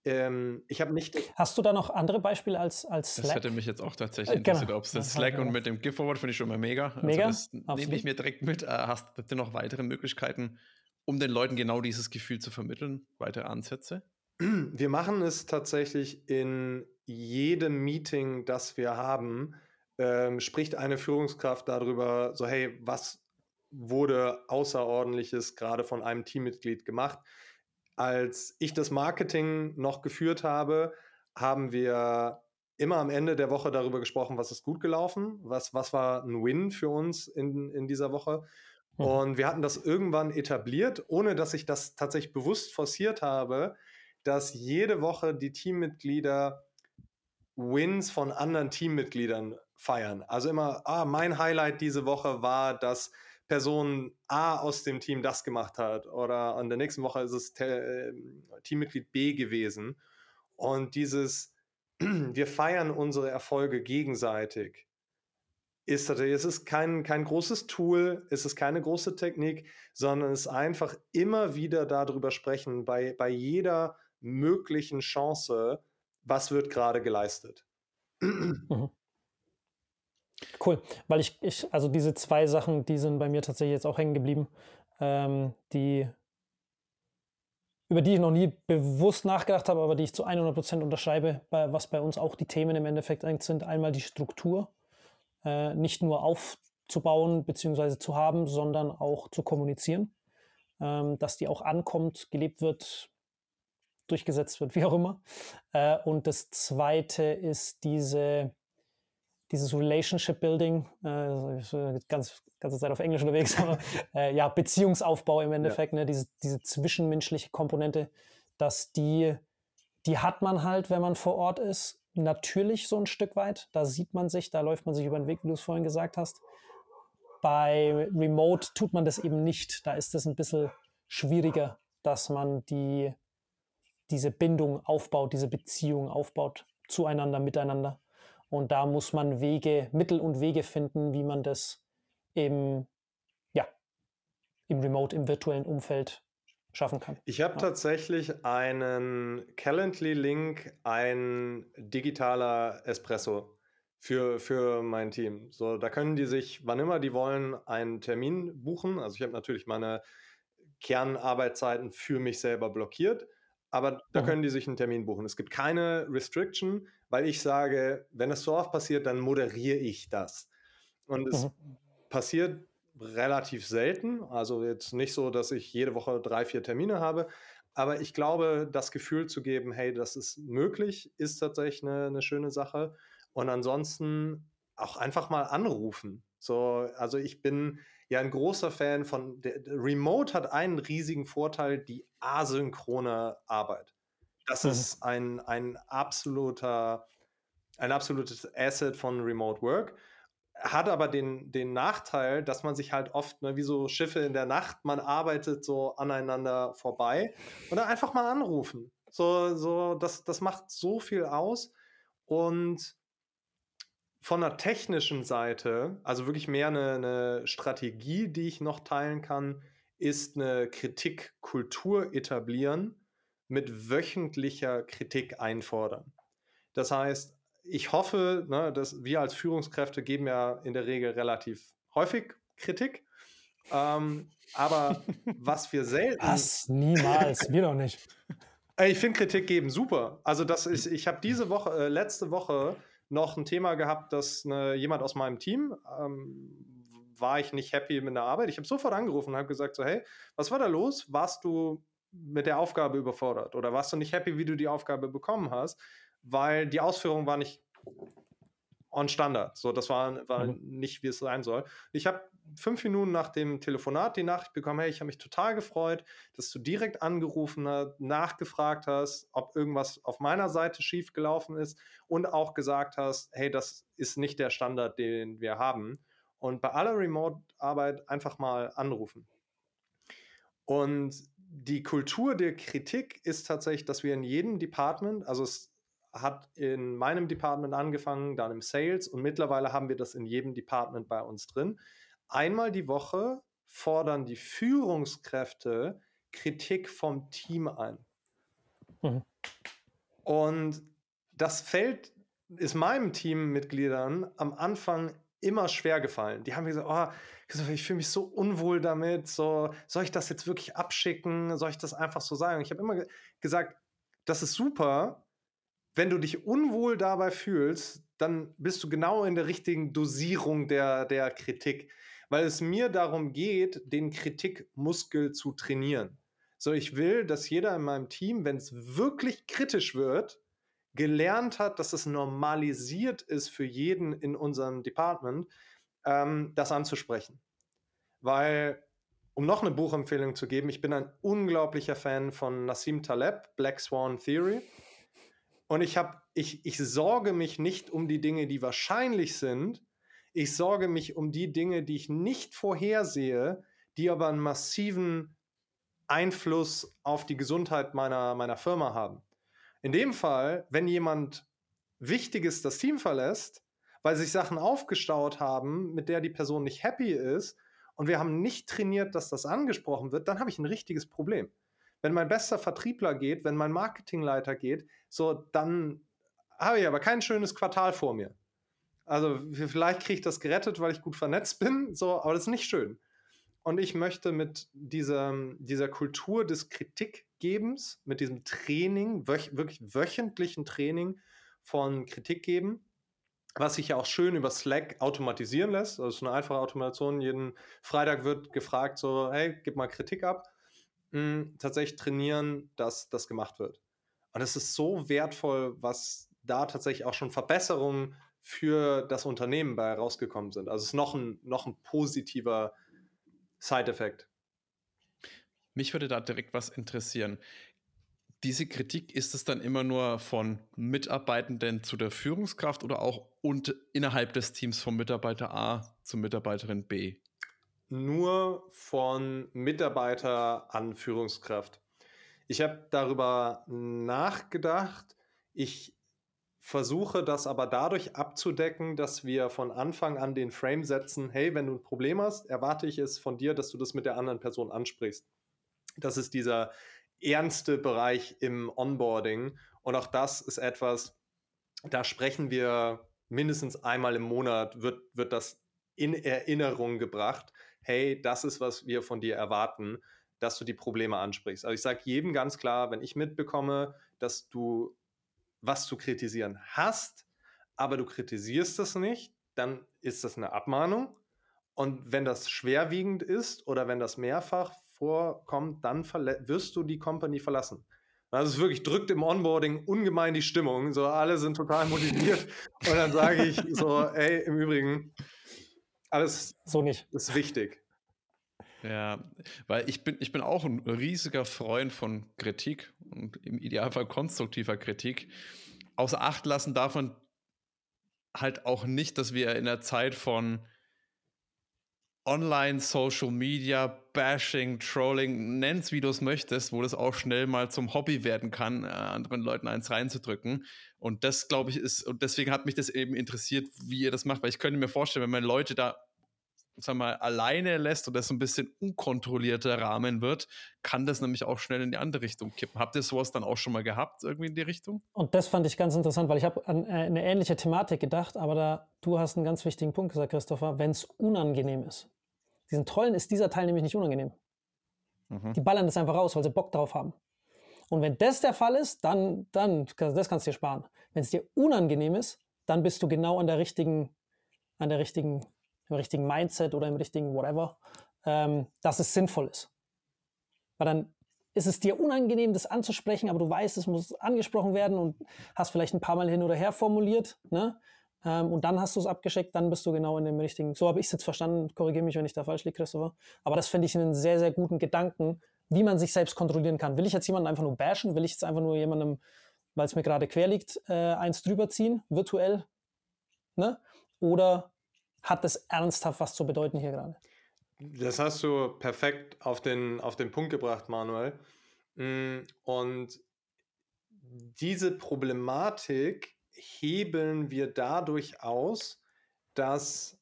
Ähm, ich habe nicht. Hast du da noch andere Beispiele als, als Slack? Das hätte mich jetzt auch tatsächlich äh, interessiert, genau. ob es das Slack und mit dem Gift-Forward finde ich schon mal mega. Also mega. Das nehme ich mir direkt mit. Äh, hast du noch weitere Möglichkeiten, um den Leuten genau dieses Gefühl zu vermitteln? Weitere Ansätze? Wir machen es tatsächlich in jedem Meeting, das wir haben, ähm, spricht eine Führungskraft darüber, so hey, was wurde außerordentliches gerade von einem Teammitglied gemacht? Als ich das Marketing noch geführt habe, haben wir immer am Ende der Woche darüber gesprochen, was ist gut gelaufen, was, was war ein Win für uns in, in dieser Woche. Mhm. Und wir hatten das irgendwann etabliert, ohne dass ich das tatsächlich bewusst forciert habe, dass jede Woche die Teammitglieder Wins von anderen Teammitgliedern feiern. Also immer, ah, mein Highlight diese Woche war, dass Person A aus dem Team das gemacht hat oder an der nächsten Woche ist es äh, Teammitglied B gewesen. Und dieses, wir feiern unsere Erfolge gegenseitig, ist es ist kein, kein großes Tool, es ist keine große Technik, sondern es ist einfach immer wieder darüber sprechen, bei, bei jeder möglichen Chance, was wird gerade geleistet. Mhm. Cool, weil ich, ich, also diese zwei Sachen, die sind bei mir tatsächlich jetzt auch hängen geblieben, ähm, die, über die ich noch nie bewusst nachgedacht habe, aber die ich zu 100% unterschreibe, bei, was bei uns auch die Themen im Endeffekt sind. Einmal die Struktur, äh, nicht nur aufzubauen bzw. zu haben, sondern auch zu kommunizieren, ähm, dass die auch ankommt, gelebt wird, durchgesetzt wird, wie auch immer. Äh, und das zweite ist diese dieses Relationship Building, äh, ganz ganze Zeit auf Englisch unterwegs, aber äh, ja, Beziehungsaufbau im Endeffekt, ja. ne, diese, diese zwischenmenschliche Komponente, dass die, die hat man halt, wenn man vor Ort ist, natürlich so ein Stück weit. Da sieht man sich, da läuft man sich über den Weg, wie du es vorhin gesagt hast. Bei Remote tut man das eben nicht. Da ist es ein bisschen schwieriger, dass man die, diese Bindung aufbaut, diese Beziehung aufbaut zueinander, miteinander. Und da muss man Wege, Mittel und Wege finden, wie man das im, ja, im Remote, im virtuellen Umfeld schaffen kann. Ich habe ja. tatsächlich einen Calendly-Link, ein digitaler Espresso für, für mein Team. So, da können die sich, wann immer die wollen, einen Termin buchen. Also ich habe natürlich meine Kernarbeitszeiten für mich selber blockiert, aber da können die sich einen Termin buchen. Es gibt keine Restriction weil ich sage, wenn es so oft passiert, dann moderiere ich das. Und es mhm. passiert relativ selten, also jetzt nicht so, dass ich jede Woche drei, vier Termine habe, aber ich glaube, das Gefühl zu geben, hey, das ist möglich, ist tatsächlich eine, eine schöne Sache. Und ansonsten auch einfach mal anrufen. So, also ich bin ja ein großer Fan von der, Remote hat einen riesigen Vorteil, die asynchrone Arbeit. Das mhm. ist ein, ein absoluter, ein absolutes Asset von Remote Work. Hat aber den, den Nachteil, dass man sich halt oft, ne, wie so Schiffe in der Nacht, man arbeitet so aneinander vorbei und dann einfach mal anrufen. So, so, das, das macht so viel aus. Und von der technischen Seite, also wirklich mehr eine, eine Strategie, die ich noch teilen kann, ist eine Kritikkultur etablieren mit wöchentlicher Kritik einfordern. Das heißt, ich hoffe, ne, dass wir als Führungskräfte geben ja in der Regel relativ häufig Kritik. Ähm, aber was wir selten. Was? Niemals, wir doch nicht. Ich finde Kritik geben super. Also das ist, ich habe diese Woche, äh, letzte Woche noch ein Thema gehabt, dass ne, jemand aus meinem Team ähm, war ich nicht happy mit der Arbeit. Ich habe sofort angerufen und habe gesagt so, hey, was war da los? Warst du mit der Aufgabe überfordert oder warst du nicht happy, wie du die Aufgabe bekommen hast, weil die Ausführung war nicht on Standard. So, das war, war mhm. nicht, wie es sein soll. Ich habe fünf Minuten nach dem Telefonat die Nachricht bekommen, hey, ich habe mich total gefreut, dass du direkt angerufen hast, nachgefragt hast, ob irgendwas auf meiner Seite schief gelaufen ist und auch gesagt hast, hey, das ist nicht der Standard, den wir haben. Und bei aller Remote-Arbeit einfach mal anrufen. Und die Kultur der Kritik ist tatsächlich, dass wir in jedem Department, also es hat in meinem Department angefangen, dann im Sales und mittlerweile haben wir das in jedem Department bei uns drin. Einmal die Woche fordern die Führungskräfte Kritik vom Team ein. Mhm. Und das fällt, ist meinem Teammitgliedern am Anfang immer schwer gefallen. Die haben gesagt, oh, ich fühle mich so unwohl damit, so, soll ich das jetzt wirklich abschicken? Soll ich das einfach so sagen? Ich habe immer ge gesagt, das ist super. Wenn du dich unwohl dabei fühlst, dann bist du genau in der richtigen Dosierung der, der Kritik. Weil es mir darum geht, den Kritikmuskel zu trainieren. So, ich will, dass jeder in meinem Team, wenn es wirklich kritisch wird, gelernt hat, dass es normalisiert ist für jeden in unserem Department, ähm, das anzusprechen. Weil um noch eine Buchempfehlung zu geben, ich bin ein unglaublicher Fan von Nassim Taleb, Black Swan Theory. Und ich habe, ich, ich sorge mich nicht um die Dinge, die wahrscheinlich sind. Ich sorge mich um die Dinge, die ich nicht vorhersehe, die aber einen massiven Einfluss auf die Gesundheit meiner, meiner Firma haben. In dem Fall, wenn jemand Wichtiges das Team verlässt, weil sich Sachen aufgestaut haben, mit der die Person nicht happy ist, und wir haben nicht trainiert, dass das angesprochen wird, dann habe ich ein richtiges Problem. Wenn mein bester Vertriebler geht, wenn mein Marketingleiter geht, so dann habe ich aber kein schönes Quartal vor mir. Also vielleicht kriege ich das gerettet, weil ich gut vernetzt bin, so, aber das ist nicht schön. Und ich möchte mit dieser, dieser Kultur des Kritikgebens, mit diesem Training, wöch wirklich wöchentlichen Training von Kritik geben, was sich ja auch schön über Slack automatisieren lässt. Also eine einfache Automation. Jeden Freitag wird gefragt, so, hey, gib mal Kritik ab. Mhm, tatsächlich trainieren, dass das gemacht wird. Und es ist so wertvoll, was da tatsächlich auch schon Verbesserungen für das Unternehmen bei rausgekommen sind. Also es ist noch ein, noch ein positiver Side-Effekt. Mich würde da direkt was interessieren diese Kritik, ist es dann immer nur von Mitarbeitenden zu der Führungskraft oder auch und innerhalb des Teams von Mitarbeiter A zu Mitarbeiterin B? Nur von Mitarbeiter an Führungskraft. Ich habe darüber nachgedacht. Ich versuche das aber dadurch abzudecken, dass wir von Anfang an den Frame setzen, hey, wenn du ein Problem hast, erwarte ich es von dir, dass du das mit der anderen Person ansprichst. Das ist dieser ernste Bereich im Onboarding. Und auch das ist etwas, da sprechen wir mindestens einmal im Monat, wird, wird das in Erinnerung gebracht. Hey, das ist, was wir von dir erwarten, dass du die Probleme ansprichst. Also ich sage jedem ganz klar, wenn ich mitbekomme, dass du was zu kritisieren hast, aber du kritisierst das nicht, dann ist das eine Abmahnung. Und wenn das schwerwiegend ist oder wenn das mehrfach vorkommt, dann wirst du die Company verlassen. Also es wirklich drückt im Onboarding ungemein die Stimmung. So alle sind total motiviert. und dann sage ich so, ey, im Übrigen, alles so nicht. ist wichtig. Ja, weil ich bin, ich bin auch ein riesiger Freund von Kritik und im Idealfall konstruktiver Kritik. Außer Acht lassen davon halt auch nicht, dass wir in der Zeit von Online, Social Media, Bashing, Trolling, nenn's wie du es möchtest, wo das auch schnell mal zum Hobby werden kann, äh, anderen Leuten eins reinzudrücken. Und das, glaube ich, ist, und deswegen hat mich das eben interessiert, wie ihr das macht, weil ich könnte mir vorstellen, wenn man Leute da, sag mal, alleine lässt und das so ein bisschen unkontrollierter Rahmen wird, kann das nämlich auch schnell in die andere Richtung kippen. Habt ihr sowas dann auch schon mal gehabt, irgendwie in die Richtung? Und das fand ich ganz interessant, weil ich habe an äh, eine ähnliche Thematik gedacht, aber da, du hast einen ganz wichtigen Punkt gesagt, Christopher, wenn es unangenehm ist. Diesen Trollen ist dieser Teil nämlich nicht unangenehm. Mhm. Die ballern das einfach raus, weil sie Bock drauf haben. Und wenn das der Fall ist, dann, dann das kannst du dir sparen. Wenn es dir unangenehm ist, dann bist du genau an der richtigen, an der richtigen, im richtigen Mindset oder im richtigen whatever, ähm, dass es sinnvoll ist. Weil dann ist es dir unangenehm, das anzusprechen, aber du weißt, es muss angesprochen werden und hast vielleicht ein paar Mal hin oder her formuliert. Ne? Ähm, und dann hast du es abgeschickt, dann bist du genau in dem richtigen. So habe ich es jetzt verstanden. Korrigiere mich, wenn ich da falsch liege, Christopher. Aber das finde ich einen sehr, sehr guten Gedanken, wie man sich selbst kontrollieren kann. Will ich jetzt jemanden einfach nur bashen? Will ich jetzt einfach nur jemandem, weil es mir gerade quer liegt, äh, eins drüber ziehen, virtuell? Ne? Oder hat es ernsthaft was zu bedeuten hier gerade? Das hast du perfekt auf den, auf den Punkt gebracht, Manuel. Mm, und diese Problematik hebeln wir dadurch aus, dass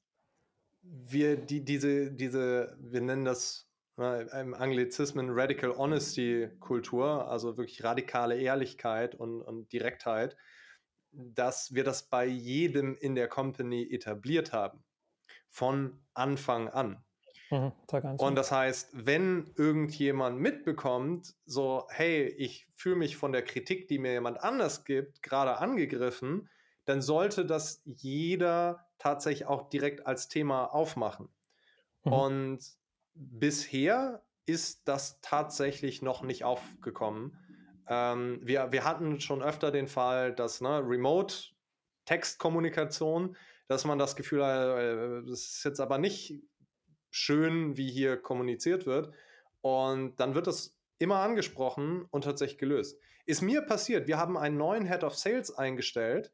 wir die, diese, diese, wir nennen das äh, im Anglizismen Radical Honesty Kultur, also wirklich radikale Ehrlichkeit und, und Direktheit, dass wir das bei jedem in der Company etabliert haben. Von Anfang an. Mhm, und das heißt, wenn irgendjemand mitbekommt, so, hey, ich fühle mich von der Kritik, die mir jemand anders gibt, gerade angegriffen, dann sollte das jeder tatsächlich auch direkt als Thema aufmachen. Mhm. Und bisher ist das tatsächlich noch nicht aufgekommen. Ähm, wir, wir hatten schon öfter den Fall, dass ne, Remote-Textkommunikation, dass man das Gefühl hat, äh, das ist jetzt aber nicht schön, wie hier kommuniziert wird. Und dann wird das immer angesprochen und tatsächlich gelöst. Ist mir passiert, wir haben einen neuen Head of Sales eingestellt,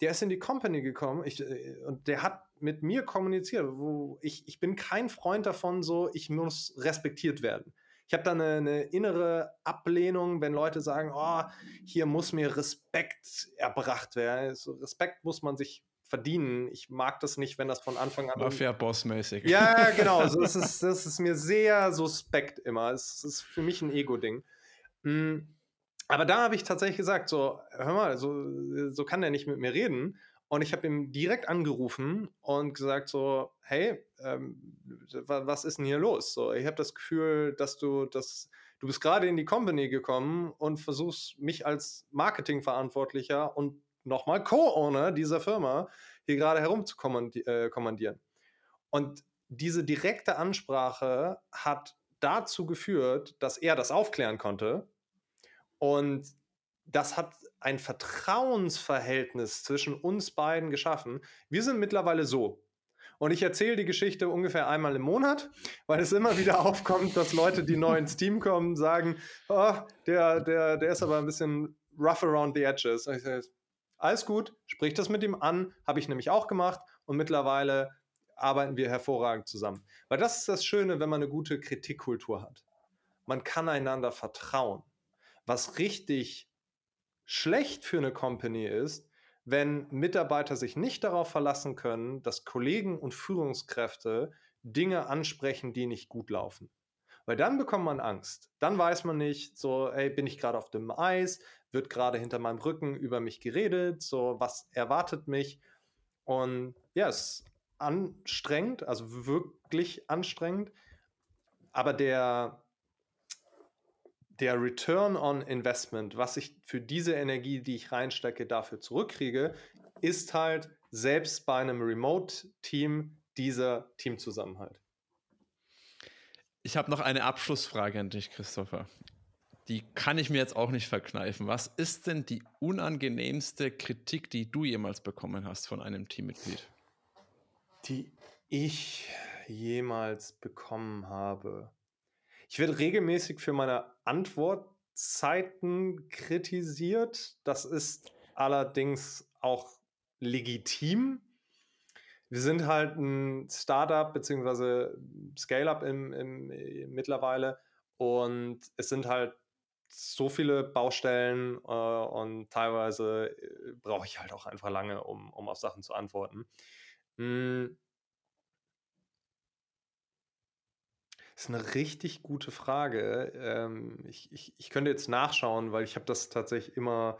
der ist in die Company gekommen ich, äh, und der hat mit mir kommuniziert. Wo ich, ich bin kein Freund davon, so ich muss respektiert werden. Ich habe da eine, eine, innere Ablehnung, wenn Leute sagen, oh, hier muss mir Respekt erbracht werden. So, Respekt muss man sich verdienen. Ich mag das nicht, wenn das von Anfang an. Mafia-Boss-mäßig. Ja, genau. Das, ist, das ist mir sehr suspekt immer. Es ist für mich ein Ego-Ding. Hm, aber da habe ich tatsächlich gesagt: so, hör mal, so, so kann der nicht mit mir reden. Und ich habe ihm direkt angerufen und gesagt so, hey, ähm, was ist denn hier los? So, ich habe das Gefühl, dass du das, du bist gerade in die Company gekommen und versuchst mich als Marketingverantwortlicher und nochmal Co-Owner dieser Firma hier gerade herum zu äh, kommandieren. Und diese direkte Ansprache hat dazu geführt, dass er das aufklären konnte. Und das hat ein Vertrauensverhältnis zwischen uns beiden geschaffen. Wir sind mittlerweile so. Und ich erzähle die Geschichte ungefähr einmal im Monat, weil es immer wieder aufkommt, dass Leute, die neu ins Team kommen, sagen, oh, der, der, der ist aber ein bisschen rough around the edges. Und ich sage, alles gut, sprich das mit ihm an, habe ich nämlich auch gemacht und mittlerweile arbeiten wir hervorragend zusammen. Weil das ist das Schöne, wenn man eine gute Kritikkultur hat. Man kann einander vertrauen. Was richtig schlecht für eine Company ist, wenn Mitarbeiter sich nicht darauf verlassen können, dass Kollegen und Führungskräfte Dinge ansprechen, die nicht gut laufen. Weil dann bekommt man Angst. Dann weiß man nicht, so, ey, bin ich gerade auf dem Eis? Wird gerade hinter meinem Rücken über mich geredet? So, was erwartet mich? Und ja, es ist anstrengend, also wirklich anstrengend. Aber der, der Return on Investment, was ich für diese Energie, die ich reinstecke, dafür zurückkriege, ist halt selbst bei einem Remote-Team dieser Teamzusammenhalt. Ich habe noch eine Abschlussfrage an dich, Christopher. Die kann ich mir jetzt auch nicht verkneifen. Was ist denn die unangenehmste Kritik, die du jemals bekommen hast von einem Teammitglied? Die ich jemals bekommen habe. Ich werde regelmäßig für meine Antwortzeiten kritisiert. Das ist allerdings auch legitim. Wir sind halt ein Startup bzw. Scale-up im, im, im, mittlerweile und es sind halt so viele Baustellen äh, und teilweise äh, brauche ich halt auch einfach lange, um, um auf Sachen zu antworten. Hm. Das ist eine richtig gute Frage. Ähm, ich, ich, ich könnte jetzt nachschauen, weil ich habe das tatsächlich immer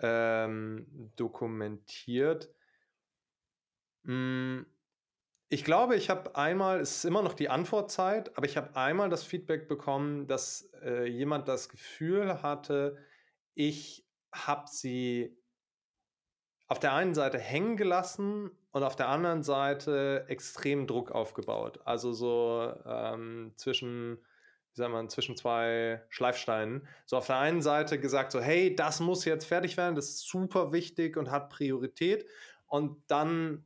ähm, dokumentiert. Hm, ich glaube, ich habe einmal, es ist immer noch die Antwortzeit, aber ich habe einmal das Feedback bekommen, dass äh, jemand das Gefühl hatte, ich habe sie auf der einen Seite hängen gelassen und auf der anderen Seite extrem Druck aufgebaut. Also so ähm, zwischen, wie sagt man, zwischen zwei Schleifsteinen. So auf der einen Seite gesagt, so, hey, das muss jetzt fertig werden, das ist super wichtig und hat Priorität. Und dann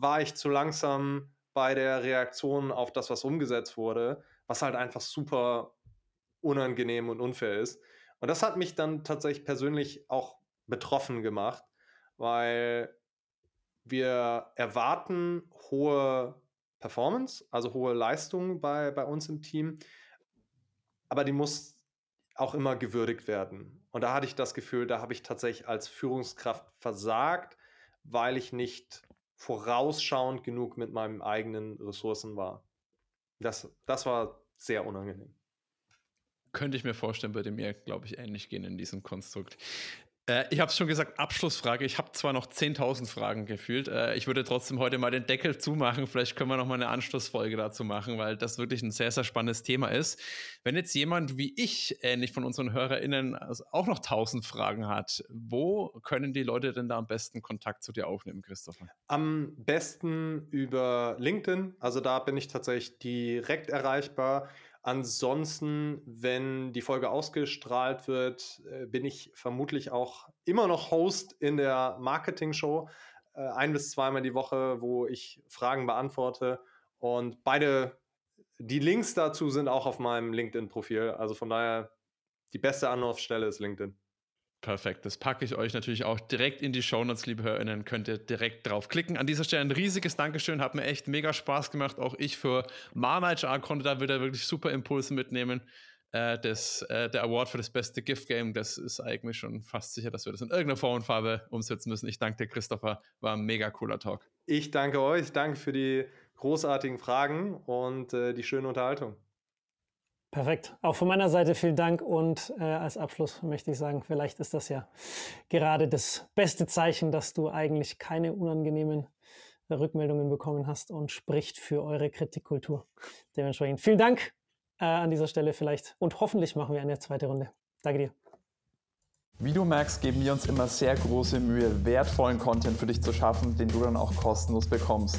war ich zu langsam bei der Reaktion auf das, was umgesetzt wurde, was halt einfach super unangenehm und unfair ist. Und das hat mich dann tatsächlich persönlich auch betroffen gemacht, weil wir erwarten hohe Performance, also hohe Leistung bei, bei uns im Team, aber die muss auch immer gewürdigt werden. Und da hatte ich das Gefühl, da habe ich tatsächlich als Führungskraft versagt, weil ich nicht vorausschauend genug mit meinen eigenen Ressourcen war. Das, das war sehr unangenehm. Könnte ich mir vorstellen, würde mir, glaube ich, ähnlich gehen in diesem Konstrukt. Äh, ich habe es schon gesagt, Abschlussfrage. Ich habe zwar noch 10.000 Fragen gefühlt. Äh, ich würde trotzdem heute mal den Deckel zumachen. Vielleicht können wir noch mal eine Anschlussfolge dazu machen, weil das wirklich ein sehr, sehr spannendes Thema ist. Wenn jetzt jemand wie ich, ähnlich von unseren HörerInnen, also auch noch 1.000 Fragen hat, wo können die Leute denn da am besten Kontakt zu dir aufnehmen, Christopher? Am besten über LinkedIn. Also da bin ich tatsächlich direkt erreichbar. Ansonsten, wenn die Folge ausgestrahlt wird, äh, bin ich vermutlich auch immer noch Host in der Marketing-Show. Äh, ein bis zweimal die Woche, wo ich Fragen beantworte. Und beide die Links dazu sind auch auf meinem LinkedIn-Profil. Also von daher, die beste Anlaufstelle ist LinkedIn. Perfekt. Das packe ich euch natürlich auch direkt in die Shownotes, liebe HörerInnen. Könnt ihr direkt draufklicken. An dieser Stelle ein riesiges Dankeschön. Hat mir echt mega Spaß gemacht. Auch ich für Mana HR konnte da wieder wirklich super Impulse mitnehmen. Äh, das, äh, der Award für das beste Gift Game, das ist eigentlich schon fast sicher, dass wir das in irgendeiner Form und Farbe umsetzen müssen. Ich danke dir, Christopher. War ein mega cooler Talk. Ich danke euch. Danke für die großartigen Fragen und äh, die schöne Unterhaltung. Perfekt. Auch von meiner Seite vielen Dank und äh, als Abschluss möchte ich sagen, vielleicht ist das ja gerade das beste Zeichen, dass du eigentlich keine unangenehmen Rückmeldungen bekommen hast und spricht für eure Kritikkultur. Dementsprechend vielen Dank äh, an dieser Stelle vielleicht und hoffentlich machen wir eine zweite Runde. Danke dir. Wie du merkst, geben wir uns immer sehr große Mühe, wertvollen Content für dich zu schaffen, den du dann auch kostenlos bekommst.